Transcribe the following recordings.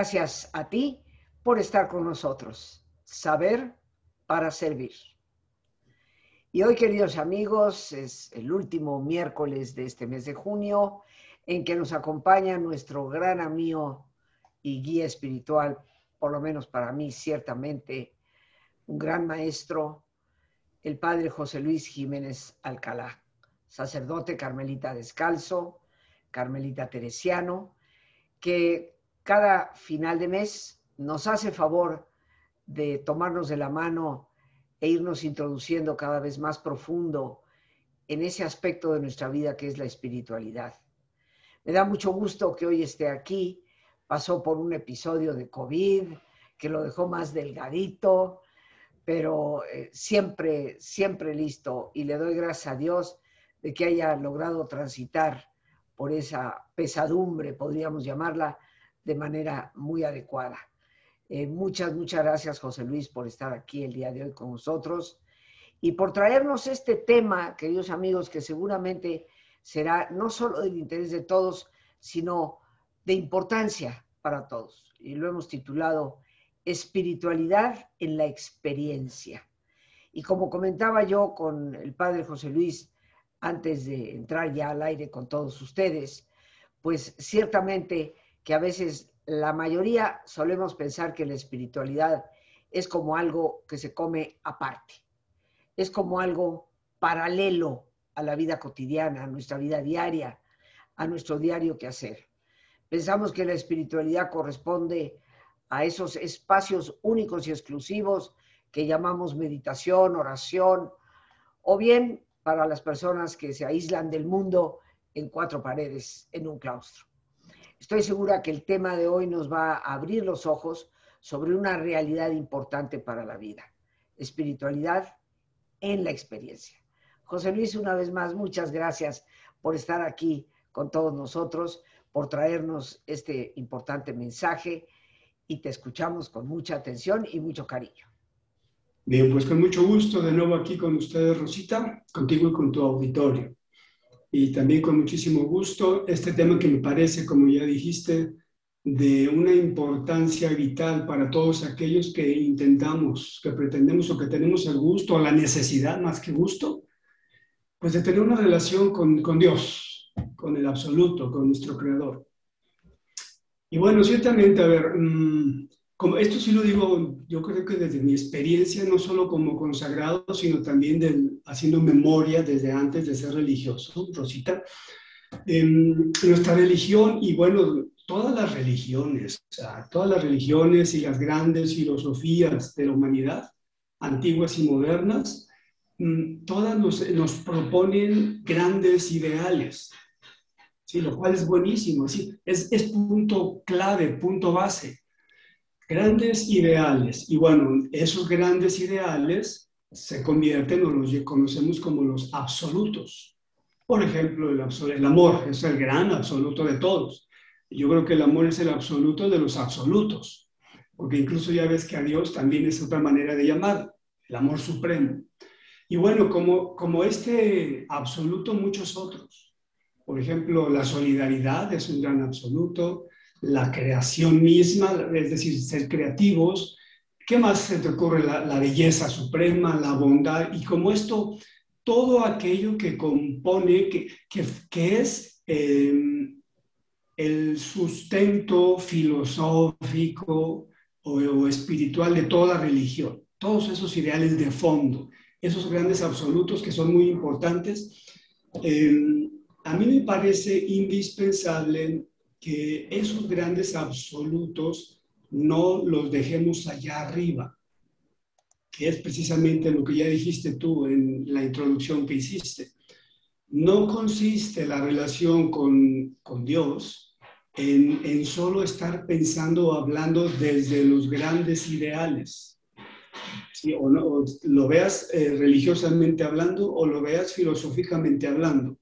Gracias a ti por estar con nosotros. Saber para servir. Y hoy, queridos amigos, es el último miércoles de este mes de junio en que nos acompaña nuestro gran amigo y guía espiritual, por lo menos para mí, ciertamente, un gran maestro, el padre José Luis Jiménez Alcalá, sacerdote carmelita descalzo, carmelita teresiano, que cada final de mes nos hace favor de tomarnos de la mano e irnos introduciendo cada vez más profundo en ese aspecto de nuestra vida que es la espiritualidad. Me da mucho gusto que hoy esté aquí. Pasó por un episodio de COVID que lo dejó más delgadito, pero eh, siempre, siempre listo. Y le doy gracias a Dios de que haya logrado transitar por esa pesadumbre, podríamos llamarla, de manera muy adecuada. Eh, muchas, muchas gracias, José Luis, por estar aquí el día de hoy con nosotros y por traernos este tema, queridos amigos, que seguramente será no solo del interés de todos, sino de importancia para todos. Y lo hemos titulado Espiritualidad en la experiencia. Y como comentaba yo con el padre José Luis antes de entrar ya al aire con todos ustedes, pues ciertamente que a veces la mayoría solemos pensar que la espiritualidad es como algo que se come aparte, es como algo paralelo a la vida cotidiana, a nuestra vida diaria, a nuestro diario quehacer. Pensamos que la espiritualidad corresponde a esos espacios únicos y exclusivos que llamamos meditación, oración, o bien para las personas que se aíslan del mundo en cuatro paredes, en un claustro. Estoy segura que el tema de hoy nos va a abrir los ojos sobre una realidad importante para la vida, espiritualidad en la experiencia. José Luis, una vez más, muchas gracias por estar aquí con todos nosotros, por traernos este importante mensaje y te escuchamos con mucha atención y mucho cariño. Bien, pues con mucho gusto de nuevo aquí con ustedes, Rosita, contigo y con tu auditorio y también con muchísimo gusto este tema que me parece, como ya dijiste, de una importancia vital para todos aquellos que intentamos, que pretendemos o que tenemos el gusto o la necesidad más que gusto, pues de tener una relación con, con Dios, con el absoluto, con nuestro Creador. Y bueno, ciertamente, a ver, mm, como esto sí lo digo, yo creo que desde mi experiencia, no solo como consagrado, sino también haciendo memoria desde antes de ser religioso, Rosita, em, nuestra religión y bueno, todas las religiones, o sea, todas las religiones y las grandes filosofías de la humanidad, antiguas y modernas, mm, todas nos, nos proponen grandes ideales, ¿sí? lo cual es buenísimo, ¿sí? es, es punto clave, punto base grandes ideales. Y bueno, esos grandes ideales se convierten o los conocemos como los absolutos. Por ejemplo, el, el amor es el gran absoluto de todos. Yo creo que el amor es el absoluto de los absolutos, porque incluso ya ves que a Dios también es otra manera de llamar, el amor supremo. Y bueno, como, como este absoluto, muchos otros. Por ejemplo, la solidaridad es un gran absoluto, la creación misma, es decir, ser creativos. ¿Qué más se te ocurre? La, belleza suprema, la bondad, y como esto, todo aquello que compone, que, que, es em, el sustento filosófico o, espiritual de toda religión, todos esos ideales de fondo, esos grandes absolutos que son muy importantes. Em, a mí me parece indispensable que esos grandes absolutos no los dejemos allá arriba, que es precisamente lo que ya dijiste tú en la introducción que hiciste. No consiste la relación con, con Dios en, en, solo estar pensando o hablando desde los grandes ideales. O, no, lo veas eh, religiosamente hablando o lo veas filosóficamente hablando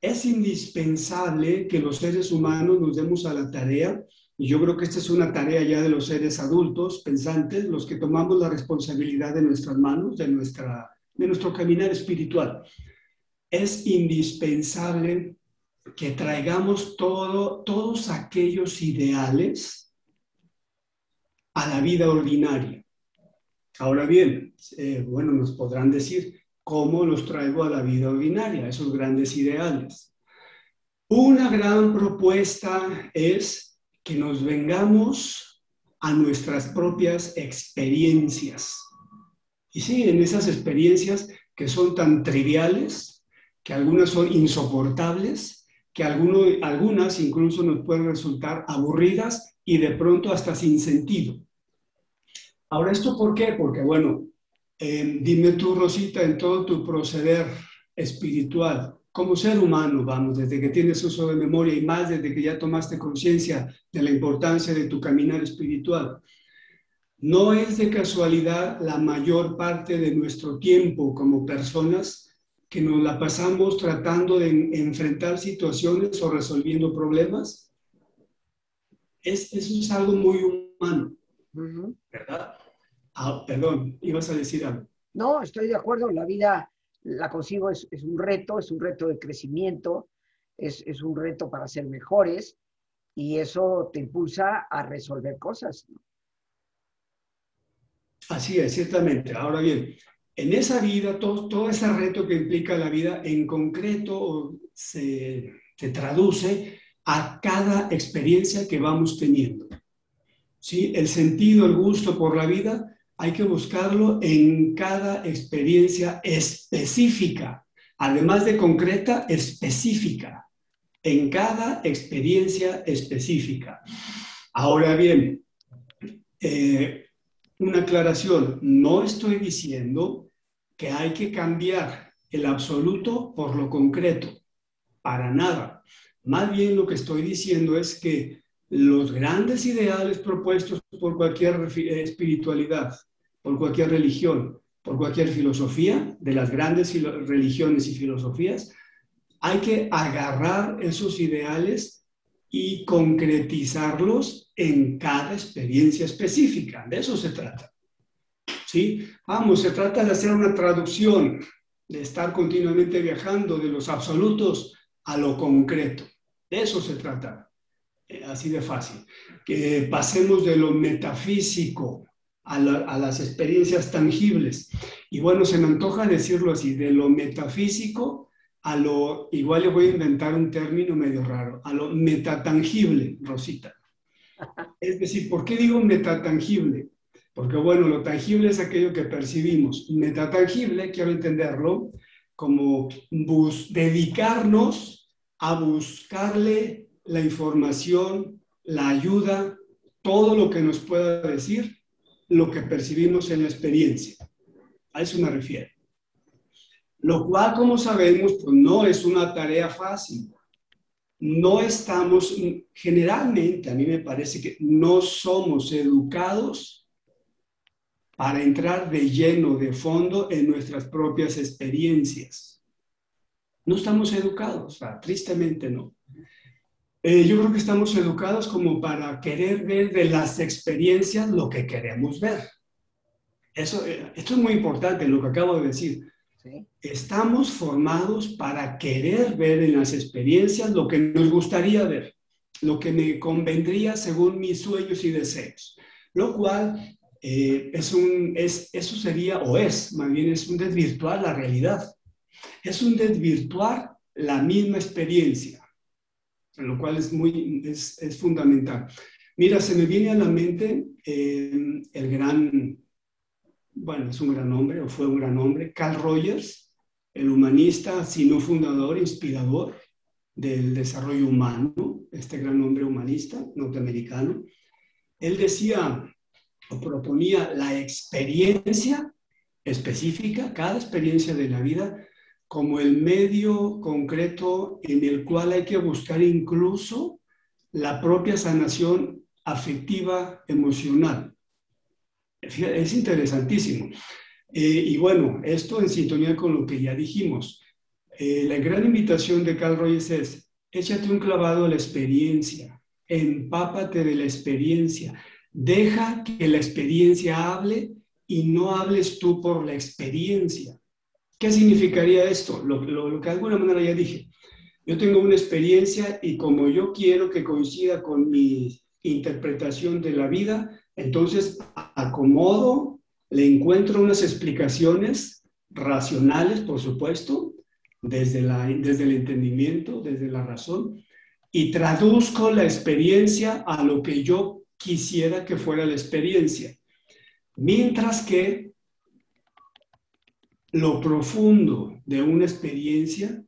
es indispensable que los seres humanos nos demos a la tarea, y yo creo que esta es una tarea ya de los seres adultos, pensantes, los que tomamos la responsabilidad de nuestras manos, de, nuestra, de nuestro caminar espiritual. Es indispensable que traigamos todo, todos aquellos ideales a la vida ordinaria. Ahora bien, eh, bueno, nos podrán decir, ¿cómo los traigo a la vida ordinaria, esos grandes ideales? Una gran propuesta es que nos vengamos a nuestras propias experiencias. Y sí, en esas experiencias que son tan triviales, que algunas son insoportables, que algunas incluso nos pueden resultar aburridas y de pronto hasta sin sentido. Ahora, ¿esto por qué? Porque, bueno, eh, dime tú, Rosita, en todo tu proceder espiritual, como ser humano, vamos, desde que tienes uso de memoria y más desde que ya tomaste conciencia de la importancia de tu caminar espiritual, no es de casualidad la mayor parte de nuestro tiempo como personas que nos la pasamos tratando de enfrentar situaciones o resolviendo problemas. Es, eso es algo muy humano. ¿Verdad? Ah, perdón, ibas a decir algo. No, estoy de acuerdo. La vida la consigo es, un reto, es un reto de crecimiento, es, un reto para ser mejores y eso te impulsa a resolver cosas. Así es, ciertamente. Ahora bien, en esa vida, todo, todo ese reto que implica la vida en concreto se, se traduce a cada experiencia que vamos teniendo. ¿sí? El sentido, el gusto por la vida, hay que buscarlo en cada experiencia específica, además de concreta, específica, en cada experiencia específica. Ahora bien, eh, una aclaración, no estoy diciendo que hay que cambiar el absoluto por lo concreto, para nada. Más bien lo que estoy diciendo es que los grandes ideales propuestos por cualquier espiritualidad, por cualquier religión, por cualquier filosofía, de las grandes religiones y filosofías, hay que agarrar esos ideales y concretizarlos en cada experiencia específica. De eso se trata. ¿Sí? Vamos, se trata de hacer una traducción, de estar continuamente viajando de los absolutos a lo concreto. De eso se trata. Eh, así de fácil, que pasemos de lo metafísico a, las experiencias tangibles. Y bueno, se me antoja decirlo así, de lo metafísico a lo, igual le voy a inventar un término medio raro, a lo metatangible, Rosita. Es decir, ¿por qué digo metatangible? Porque bueno, lo tangible es aquello que percibimos. Metatangible, quiero entenderlo como dedicarnos a buscarle la información, la ayuda, todo lo que nos pueda decir lo que percibimos en la experiencia. A eso me refiero. Lo cual, como sabemos, pues no es una tarea fácil. No estamos, generalmente a mí me parece que no somos educados para entrar de lleno, de fondo en nuestras propias experiencias. No estamos educados, tristemente no. Eh, yo creo que estamos educados como para querer ver de las experiencias lo que queremos ver. Eso, eh, esto es muy importante, lo que acabo de decir. Estamos formados para querer ver en las experiencias lo que nos gustaría ver, lo que me convendría según mis sueños y deseos. Lo cual eh, es un, es, eso sería, o es, más bien es un desvirtuar la realidad. Es un desvirtuar la misma experiencia lo cual es, muy, es, es fundamental. Mira, se me viene a la mente eh, el gran, bueno, es un gran hombre, o fue un gran hombre, Carl Rogers, el humanista, sino fundador, inspirador del desarrollo humano, este gran hombre humanista norteamericano. Él decía o proponía la experiencia específica, cada experiencia de la vida, como el medio concreto en el cual hay que buscar incluso la propia sanación afectiva emocional. Es interesantísimo. Eh, y bueno, esto en sintonía con lo que ya dijimos. Eh, la gran invitación de Carl Rogers es, échate un clavado a la experiencia, empápate de la experiencia, deja que la experiencia hable y no hables tú por la experiencia. ¿Qué significaría esto? Lo, que de alguna manera ya dije. Yo tengo una experiencia y como yo quiero que coincida con mi interpretación de la vida, Entonces, acomodo, le encuentro unas explicaciones racionales, por supuesto, desde, la, desde el entendimiento, desde la razón, y traduzco la experiencia a lo que yo quisiera que fuera la experiencia. Mientras que lo profundo de una experiencia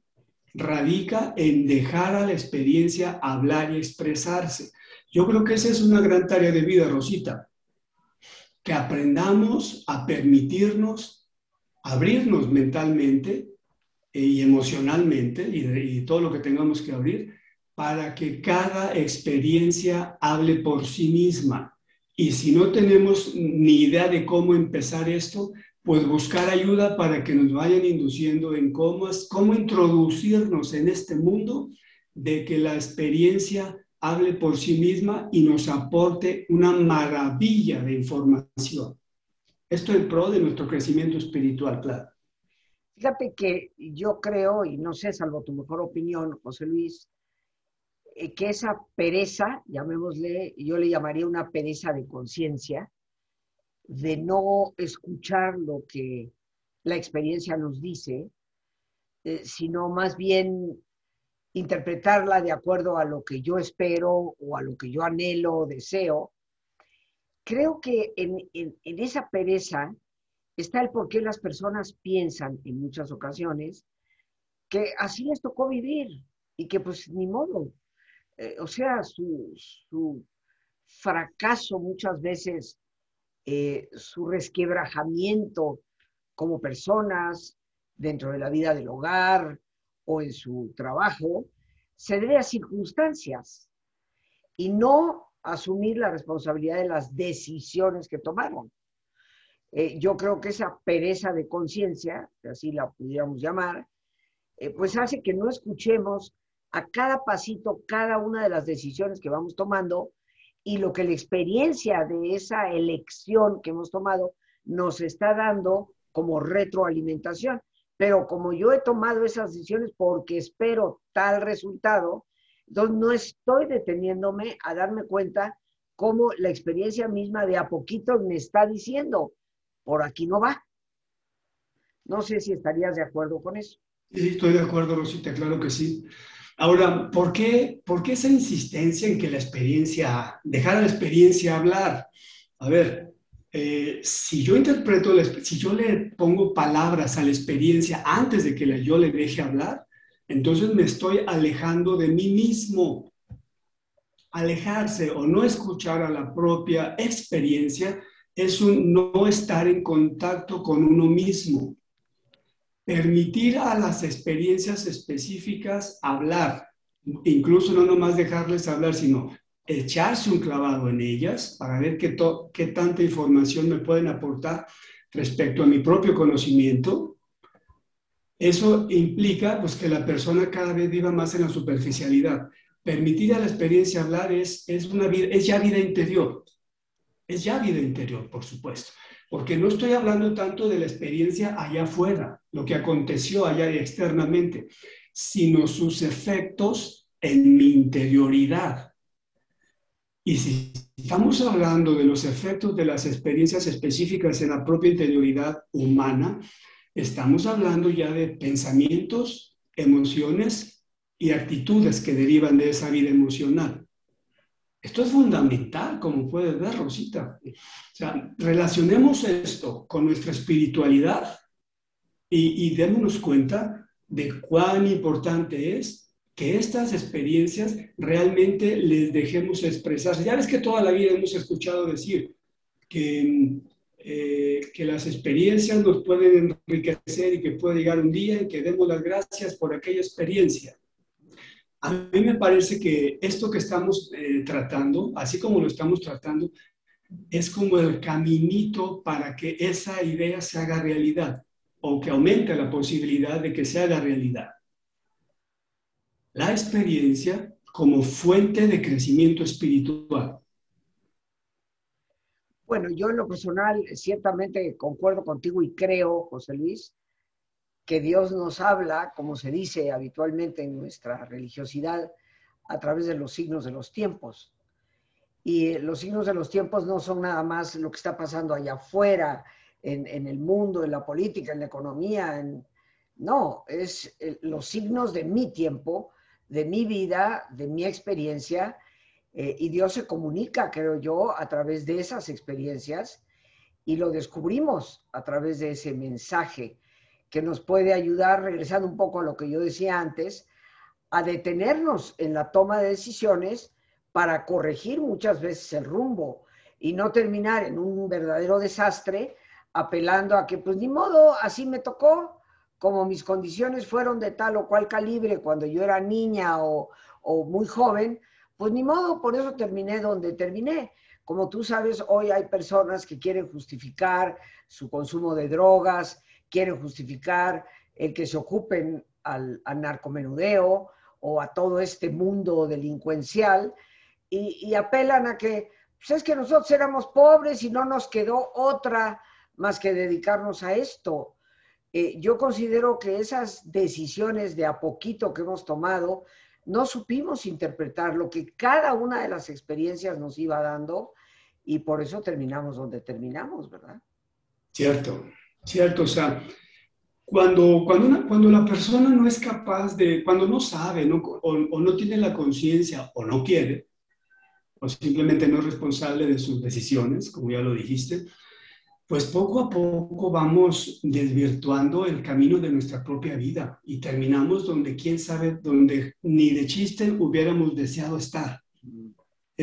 radica en dejar a la experiencia hablar y expresarse. Yo creo que esa es una gran tarea de vida, Rosita, que aprendamos a permitirnos abrirnos mentalmente y emocionalmente y, todo lo que tengamos que abrir para que cada experiencia hable por sí misma. Y si no tenemos ni idea de cómo empezar esto, pues buscar ayuda para que nos vayan induciendo en cómo, cómo introducirnos en este mundo de que la experiencia hable por sí misma y nos aporte una maravilla de información. Esto en pro de nuestro crecimiento espiritual, claro. Fíjate que yo creo, y no sé, salvo tu mejor opinión, José Luis, eh, que esa pereza, llamémosle, yo le llamaría una pereza de conciencia, de no escuchar lo que la experiencia nos dice, eh, sino más bien interpretarla de acuerdo a lo que yo espero o a lo que yo anhelo o deseo. Creo que en, en esa pereza está el por qué las personas piensan en muchas ocasiones que así les tocó vivir y que pues ni modo. Eh, o sea, su, fracaso muchas veces, eh, su resquebrajamiento como personas dentro de la vida del hogar o en su trabajo, se debe a circunstancias y no asumir la responsabilidad de las decisiones que tomaron. Eh, yo creo que esa pereza de conciencia, así la pudiéramos llamar, eh, pues hace que no escuchemos a cada pasito cada una de las decisiones que vamos tomando y lo que la experiencia de esa elección que hemos tomado nos está dando como retroalimentación. Pero como yo he tomado esas decisiones porque espero tal resultado, entonces no estoy deteniéndome a darme cuenta cómo la experiencia misma de a poquito me está diciendo, por aquí no va. No sé si estarías de acuerdo con eso. Sí, estoy de acuerdo, Rosita, claro que sí. Ahora, ¿por qué, ¿por qué esa insistencia en que la experiencia, dejar a la experiencia hablar? A ver, eh, si yo interpreto, si yo le pongo palabras a la experiencia antes de que la, yo le deje hablar, entonces me estoy alejando de mí mismo. Alejarse o no escuchar a la propia experiencia es un no estar en contacto con uno mismo. Permitir a las experiencias específicas hablar, incluso no nomás dejarles hablar, sino echarse un clavado en ellas para ver qué, qué tanta información me pueden aportar respecto a mi propio conocimiento. Eso implica pues, que la persona cada vez viva más en la superficialidad. Permitir a la experiencia hablar es, es, una vida, es ya vida interior es ya vida interior, por supuesto, porque no estoy hablando tanto de la experiencia allá afuera, lo que aconteció allá externamente, sino sus efectos en mi interioridad. Y si estamos hablando de los efectos de las experiencias específicas en la propia interioridad humana, estamos hablando ya de pensamientos, emociones y actitudes que derivan de esa vida emocional. Esto es fundamental, como puedes ver, Rosita. O sea, relacionemos esto con nuestra espiritualidad y, y démonos cuenta de cuán importante es que estas experiencias realmente les dejemos expresarse. Ya ves que toda la vida hemos escuchado decir que, eh, que las experiencias nos pueden enriquecer y que puede llegar un día en que demos las gracias por aquella experiencia. A mí me parece que esto que estamos eh, tratando, así como lo estamos tratando, es como el caminito para que esa idea se haga realidad o que aumente la posibilidad de que se haga realidad. La experiencia como fuente de crecimiento espiritual. Bueno, yo en lo personal ciertamente concuerdo contigo y creo, José Luis, que Dios nos habla, como se dice habitualmente en nuestra religiosidad, a través de los signos de los tiempos. Y los signos de los tiempos no son nada más lo que está pasando allá afuera, en, el mundo, en la política, en la economía. No, es los signos de mi tiempo, de mi vida, de mi experiencia. Eh, y Dios se comunica, creo yo, a través de esas experiencias y lo descubrimos a través de ese mensaje que nos puede ayudar, regresando un poco a lo que yo decía antes, a detenernos en la toma de decisiones para corregir muchas veces el rumbo y no terminar en un verdadero desastre apelando a que pues ni modo, así me tocó, como mis condiciones fueron de tal o cual calibre cuando yo era niña o, o muy joven, pues ni modo, por eso terminé donde terminé. Como tú sabes, hoy hay personas que quieren justificar su consumo de drogas, quieren justificar el que se ocupen al, narcomenudeo o a todo este mundo delincuencial y, apelan a que, pues es que nosotros éramos pobres y no nos quedó otra más que dedicarnos a esto. Eh, yo considero que esas decisiones de a poquito que hemos tomado, no supimos interpretar lo que cada una de las experiencias nos iba dando y por eso terminamos donde terminamos, ¿verdad? Cierto, cierto. O sea, cuando, cuando, cuando la persona no es capaz de, cuando no sabe o, no tiene la conciencia o no quiere, o simplemente no es responsable de sus decisiones, como ya lo dijiste, pues poco a poco vamos desvirtuando el camino de nuestra propia vida y terminamos donde quién sabe, donde ni de chiste hubiéramos deseado estar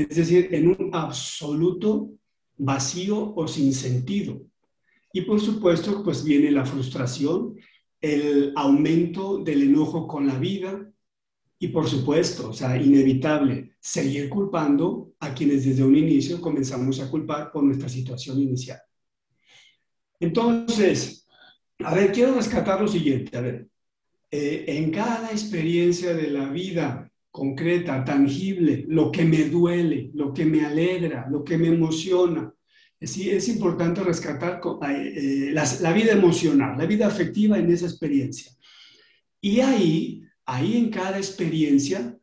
es decir, en un absoluto vacío o sin sentido. Y por supuesto, pues viene la frustración, el aumento del enojo con la vida y por supuesto, o sea, inevitable, seguir culpando a quienes desde un inicio comenzamos a culpar por nuestra situación inicial. Entonces, a ver, quiero rescatar lo siguiente, a ver, eh, en cada experiencia de la vida concreta, tangible, lo que me duele, lo que me alegra, lo que me emociona. Sí, es importante rescatar eh, la, vida emocional, la vida afectiva en esa experiencia. Y ahí, ahí en cada experiencia,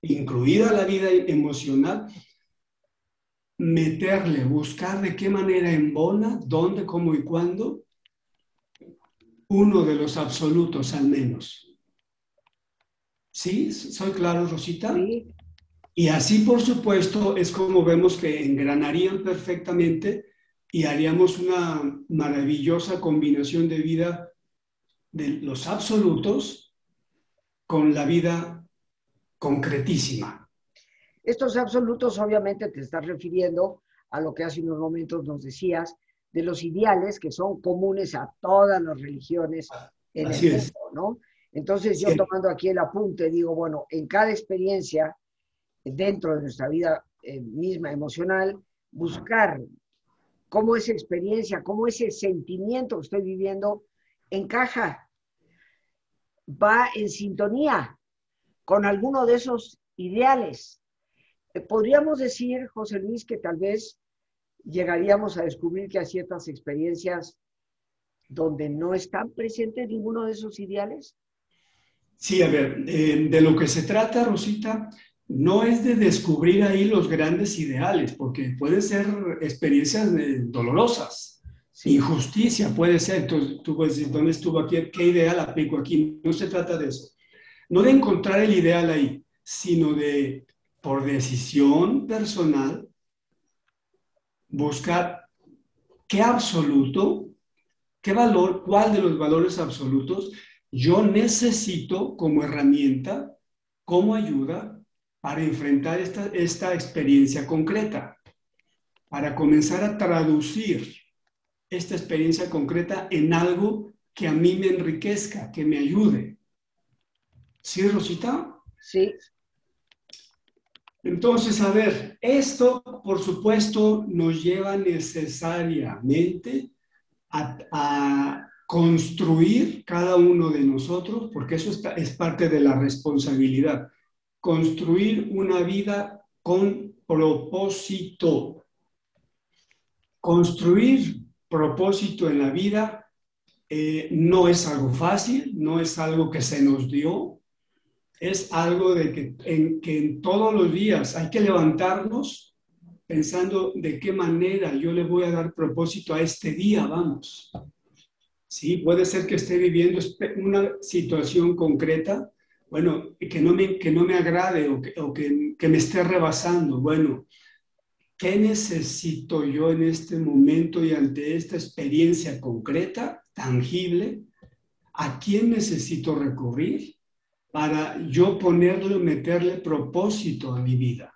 incluida la vida emocional, meterle, buscar de qué manera embona, dónde, cómo y cuándo, uno de los absolutos al menos. ¿Sí? ¿Soy claro, Rosita? Sí. Y así, por supuesto, es como vemos que engranarían perfectamente y haríamos una maravillosa combinación de vida de los absolutos con la vida concretísima. Estos absolutos obviamente te estás refiriendo a lo que hace unos momentos nos decías, de los ideales que son comunes a todas las religiones en el mundo, ¿no? Entonces yo tomando aquí el apunte, digo, bueno, en cada experiencia dentro de nuestra vida eh, misma emocional, buscar cómo esa experiencia, cómo ese sentimiento que estoy viviendo encaja, va en sintonía con alguno de esos ideales. Eh, podríamos decir, José Luis, que tal vez llegaríamos a descubrir que hay ciertas experiencias donde no están presentes ninguno de esos ideales. Sí, a ver, eh, de lo que se trata, Rosita, no es de descubrir ahí los grandes ideales, porque pueden ser experiencias dolorosas. Injusticia puede ser. Entonces, tú puedes decir, ¿dónde estuvo aquí? ¿Qué ideal aplico aquí? No se trata de eso. No de encontrar el ideal ahí, sino de, por decisión personal, buscar qué absoluto, qué valor, cuál de los valores absolutos yo necesito como herramienta, como ayuda para enfrentar esta, esta experiencia concreta, para comenzar a traducir esta experiencia concreta en algo que a mí me enriquezca, que me ayude. ¿Sí, Rosita? Sí. Entonces, a ver, esto, por supuesto, nos lleva necesariamente a construir cada uno de nosotros, porque eso es parte de la responsabilidad, construir una vida con propósito. Construir propósito en la vida eh, no es algo fácil, no es algo que se nos dio, es algo de que en, que en todos los días hay que levantarnos pensando de qué manera yo le voy a dar propósito a este día, vamos. Sí, puede ser que esté viviendo una situación concreta, bueno, que no me, que no me agrade o, que, que me esté rebasando. Bueno, ¿qué necesito yo en este momento y ante esta experiencia concreta, tangible? ¿A quién necesito recurrir para yo ponerle, meterle propósito a mi vida?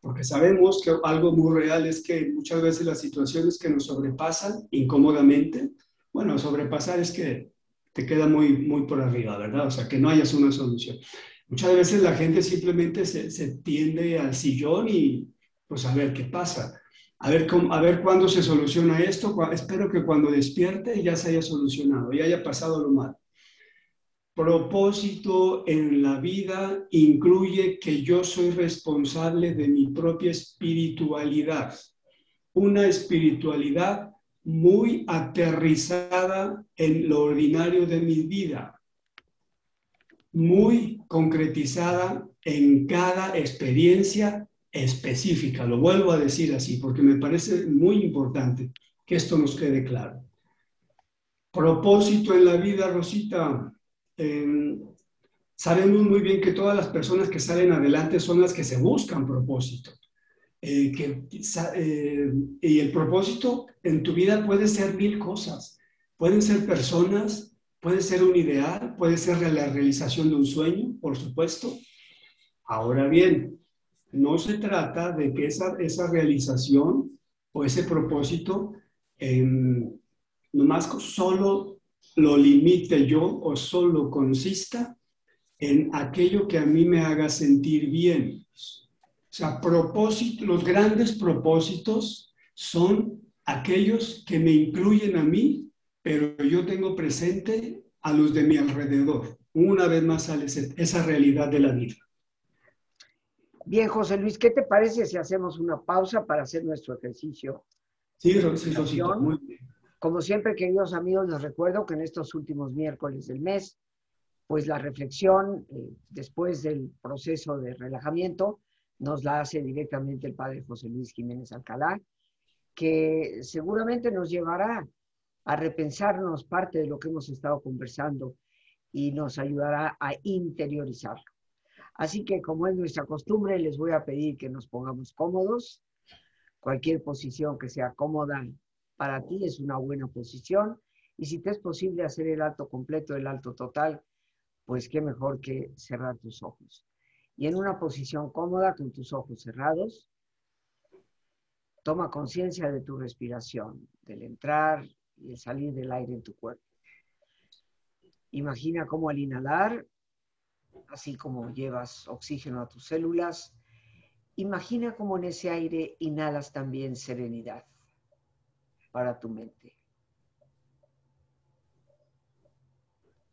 Porque sabemos que algo muy real es que muchas veces las situaciones que nos sobrepasan incómodamente, bueno, sobrepasar es que te queda muy, muy por arriba, ¿verdad? O sea, que no hayas una solución. Muchas veces la gente simplemente se, se tiende al sillón y pues a ver qué pasa. A ver, cómo, a ver cuándo se soluciona esto. Espero que cuando despierte ya se haya solucionado, ya haya pasado lo malo. Propósito en la vida incluye que yo soy responsable de mi propia espiritualidad. Una espiritualidad muy aterrizada en lo ordinario de mi vida, muy concretizada en cada experiencia específica. Lo vuelvo a decir así porque me parece muy importante que esto nos quede claro. Propósito en la vida, Rosita. Em, sabemos muy bien que todas las personas que salen adelante son las que se buscan propósito. Eh, eh, y el propósito en tu vida puede ser mil cosas. Pueden ser personas, puede ser un ideal, puede ser la realización de un sueño, por supuesto. Ahora bien, no se trata de que esa, esa realización o ese propósito eh, nomás solo lo limite yo o solo consista en aquello que a mí me haga sentir bien. Sea, propósito, los grandes propósitos son aquellos que me incluyen a mí, pero yo tengo presente a los de mi alrededor. Una vez más sale esa realidad de la vida. Bien, José Luis, ¿qué te parece si hacemos una pausa para hacer nuestro ejercicio? Sí, sí, muy bien. Como siempre, queridos amigos, les recuerdo que en estos últimos miércoles del mes, pues la reflexión eh, después del proceso de relajamiento nos la hace directamente el padre José Luis Jiménez Alcalá, que seguramente nos llevará a repensarnos parte de lo que hemos estado conversando y nos ayudará a interiorizarlo. Así que como es nuestra costumbre, les voy a pedir que nos pongamos cómodos. Cualquier posición que sea cómoda para ti es una buena posición. Y si te es posible hacer el alto completo, el alto total, pues qué mejor que cerrar tus ojos y en una posición cómoda con tus ojos cerrados, toma conciencia de tu respiración, del entrar y el salir del aire en tu cuerpo. Imagina cómo al inhalar, así como llevas oxígeno a tus células, imagina cómo en ese aire inhalas también serenidad para tu mente.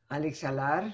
Al exhalar,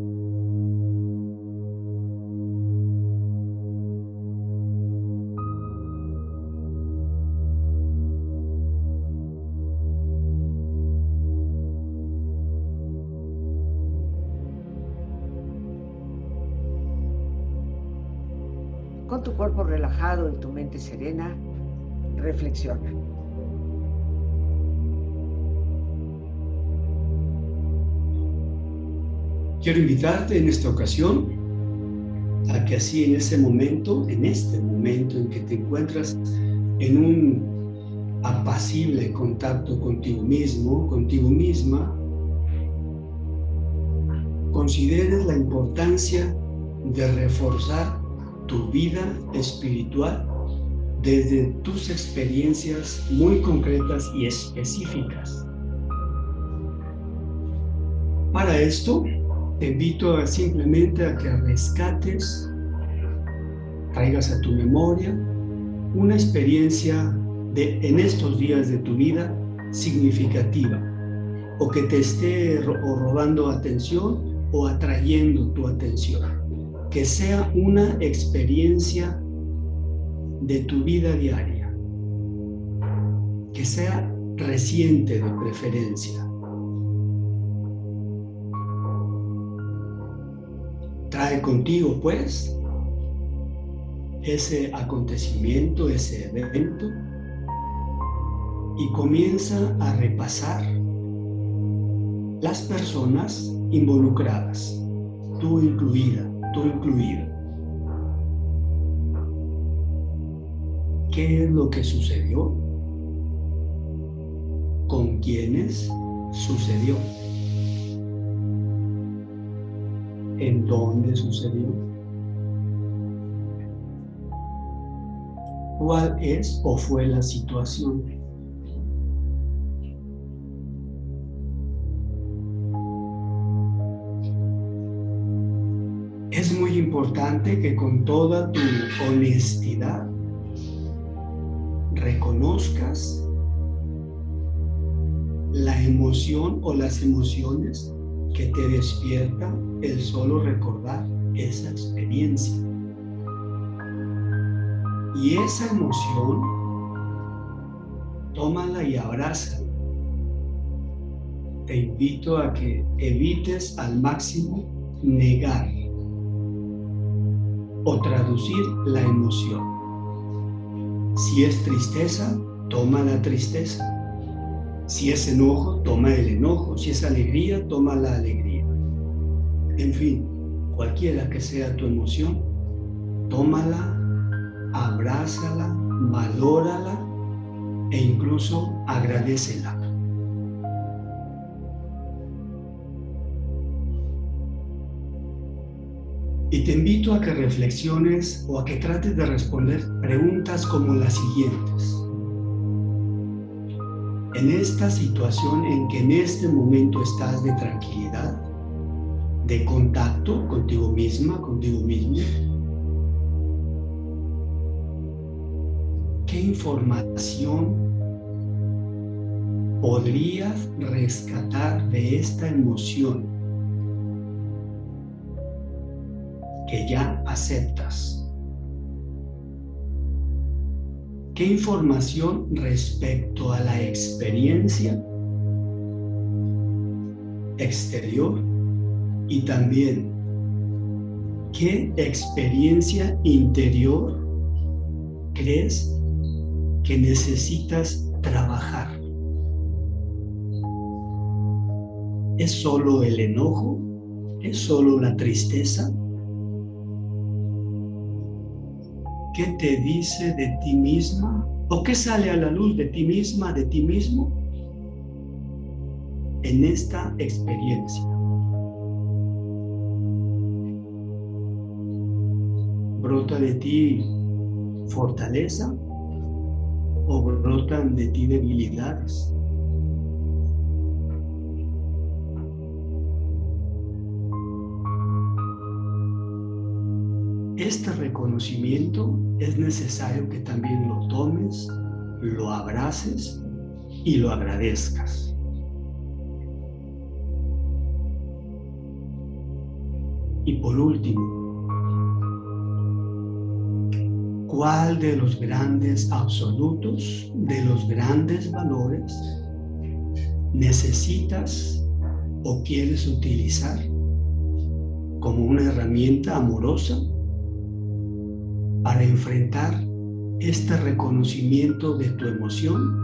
Y tu mente serena, reflexiona. Quiero invitarte en esta ocasión a que así en ese momento, en este momento en que te encuentras en un apacible contacto contigo mismo, contigo misma, consideres la importancia de reforzar tu vida espiritual desde tus experiencias muy concretas y específicas. Para esto, te invito a simplemente a que rescates, traigas a tu memoria una experiencia de, en estos días de tu vida significativa o que te esté robando atención o atrayendo tu atención que sea una experiencia de tu vida diaria, que sea reciente de preferencia. Trae contigo, pues, ese acontecimiento, ese evento, y comienza a repasar las personas involucradas, tú incluida, tú incluido. ¿Qué es lo que sucedió? ¿Con quiénes sucedió? ¿En dónde sucedió? ¿Cuál es o fue la situación? Importante que con toda tu honestidad reconozcas la emoción o las emociones que te despierta el solo recordar esa experiencia. Y esa emoción, tómala y abrázala. Te invito a que evites al máximo negar o traducir la emoción. Si es tristeza, toma la tristeza. Si es enojo, toma el enojo. Si es alegría, toma la alegría. En fin, cualquiera que sea tu emoción, tómala, abrázala, valórala e incluso agradecela. Y te invito a que reflexiones o a que trates de responder preguntas como las siguientes. En esta situación en que en este momento estás de tranquilidad, de contacto contigo misma, contigo mismo, ¿qué información podrías rescatar de esta emoción que ya aceptas? ¿Qué información respecto a la experiencia exterior y también qué experiencia interior crees que necesitas trabajar? ¿Es solo el enojo? ¿Es solo la tristeza? ¿Qué te dice de ti misma? ¿O qué sale a la luz de ti misma, de ti mismo? En esta experiencia. ¿Brota de ti fortaleza o brotan de ti debilidades? Este reconocimiento es necesario que también lo tomes, lo abraces y lo agradezcas. Y por último, ¿cuál de los grandes absolutos, de los grandes valores necesitas o quieres utilizar como una herramienta amorosa para enfrentar este reconocimiento de tu emoción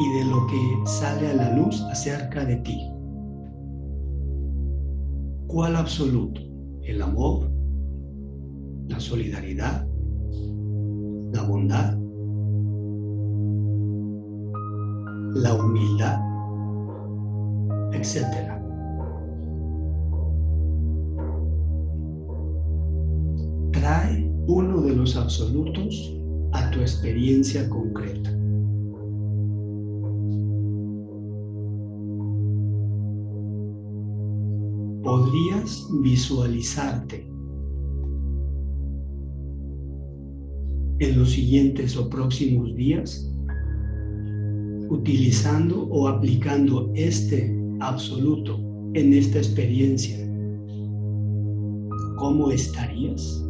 y de lo que sale a la luz acerca de ti. ¿Cuál absoluto? El amor, la solidaridad, la bondad, la humildad, etcétera. Absolutos a tu experiencia concreta. Podrías visualizarte en los siguientes o próximos días utilizando o aplicando este absoluto en esta experiencia. ¿Cómo estarías?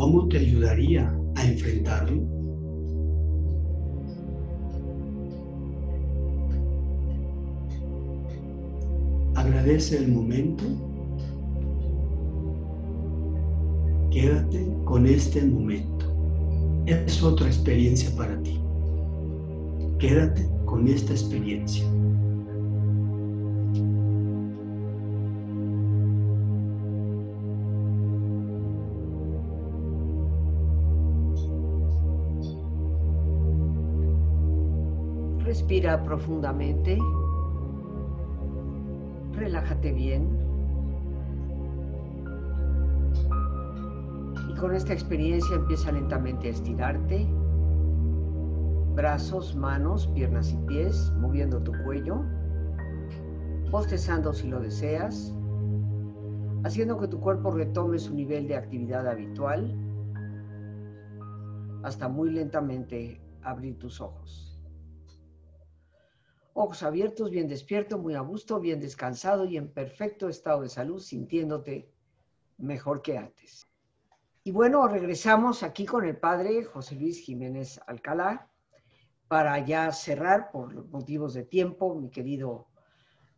¿Cómo te ayudaría a enfrentarlo? Agradece el momento. Quédate con este momento. Es otra experiencia para ti. Quédate con esta experiencia. Respira profundamente. Relájate bien. Y con esta experiencia empieza lentamente a estirarte. Brazos, manos, piernas y pies, moviendo tu cuello. Bostezando si lo deseas. Haciendo que tu cuerpo retome su nivel de actividad habitual. Hasta muy lentamente abrir tus ojos ojos abiertos, bien despierto, muy a gusto, bien descansado y en perfecto estado de salud, sintiéndote mejor que antes. Y bueno, regresamos aquí con el padre José Luis Jiménez Alcalá para ya cerrar por motivos de tiempo, mi querido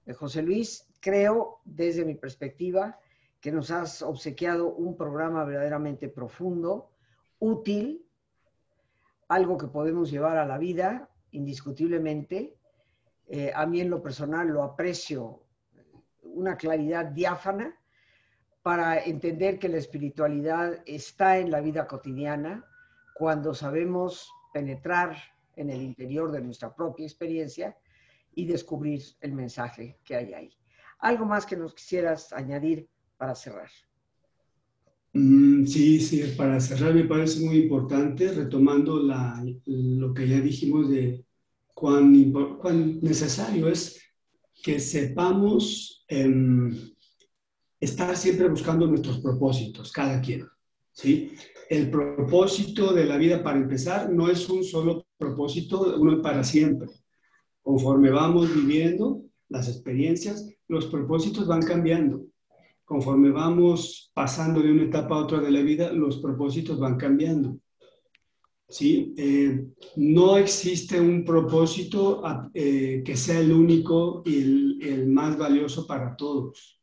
eh, José Luis. Creo, desde mi perspectiva, que nos has obsequiado un programa verdaderamente profundo, útil, algo que podemos llevar a la vida indiscutiblemente eh, a mí en lo personal lo aprecio, una claridad diáfana para entender que la espiritualidad está en la vida cotidiana cuando sabemos penetrar en el interior de nuestra propia experiencia y descubrir el mensaje que hay ahí. ¿Algo más que nos quisieras añadir para cerrar? Mm, sí, sí, para cerrar me parece muy importante, retomando lo que ya dijimos de cuán, necesario es que sepamos em, estar siempre buscando nuestros propósitos, cada quien. ¿sí? El propósito de la vida, para empezar, no es un solo propósito, uno para siempre. Conforme vamos viviendo las experiencias, los propósitos van cambiando. Conforme vamos pasando de una etapa a otra de la vida, los propósitos van cambiando. ¿Sí? Eh, no existe un propósito eh, que sea el único y el, más valioso para todos.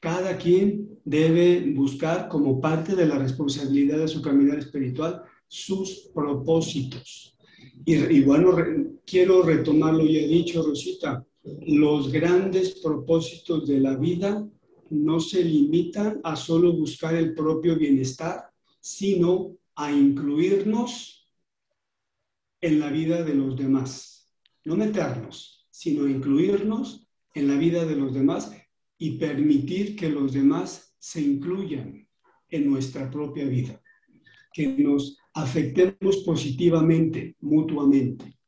Cada quien debe buscar como parte de la responsabilidad de su caminar espiritual sus propósitos. Y, bueno, quiero retomar lo ya dicho, Rosita. Los grandes propósitos de la vida no se limitan a solo buscar el propio bienestar, sino a incluirnos en la vida de los demás. No meternos, sino incluirnos en la vida de los demás y permitir que los demás se incluyan en nuestra propia vida, que nos afectemos positivamente, mutuamente.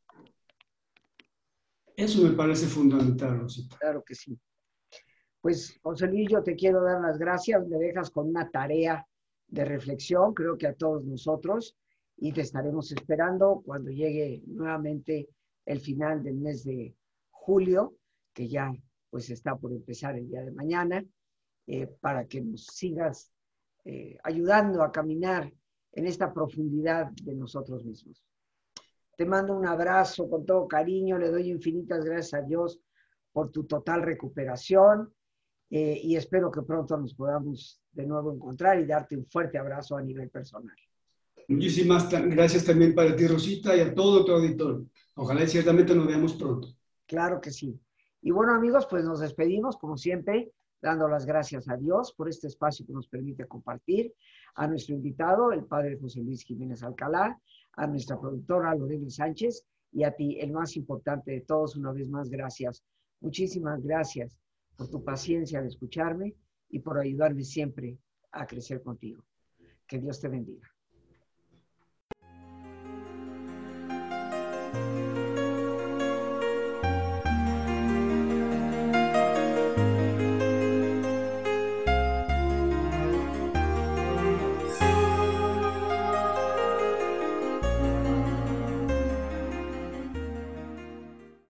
Eso me parece fundamental, Rosita. Claro que sí. Pues, José Luis, yo te quiero dar las gracias. Me dejas con una tarea de reflexión, creo que a todos nosotros, y te estaremos esperando cuando llegue nuevamente el final del mes de julio, que ya pues está por empezar el día de mañana, eh, para que nos sigas eh, ayudando a caminar en esta profundidad de nosotros mismos. Te mando un abrazo con todo cariño, le doy infinitas gracias a Dios por tu total recuperación eh, y espero que pronto nos podamos de nuevo encontrar y darte un fuerte abrazo a nivel personal. Muchísimas gracias también para ti, Rosita, y a todo tu auditorio. Ojalá y ciertamente nos veamos pronto. Claro que sí. Y bueno, amigos, pues nos despedimos, como siempre, dando las gracias a Dios por este espacio que nos permite compartir, a nuestro invitado, el padre José Luis Jiménez Alcalá, a nuestra productora Lorena Sánchez y a ti, el más importante de todos, una vez más, gracias. Muchísimas gracias por tu paciencia de escucharme y por ayudarme siempre a crecer contigo. Que Dios te bendiga.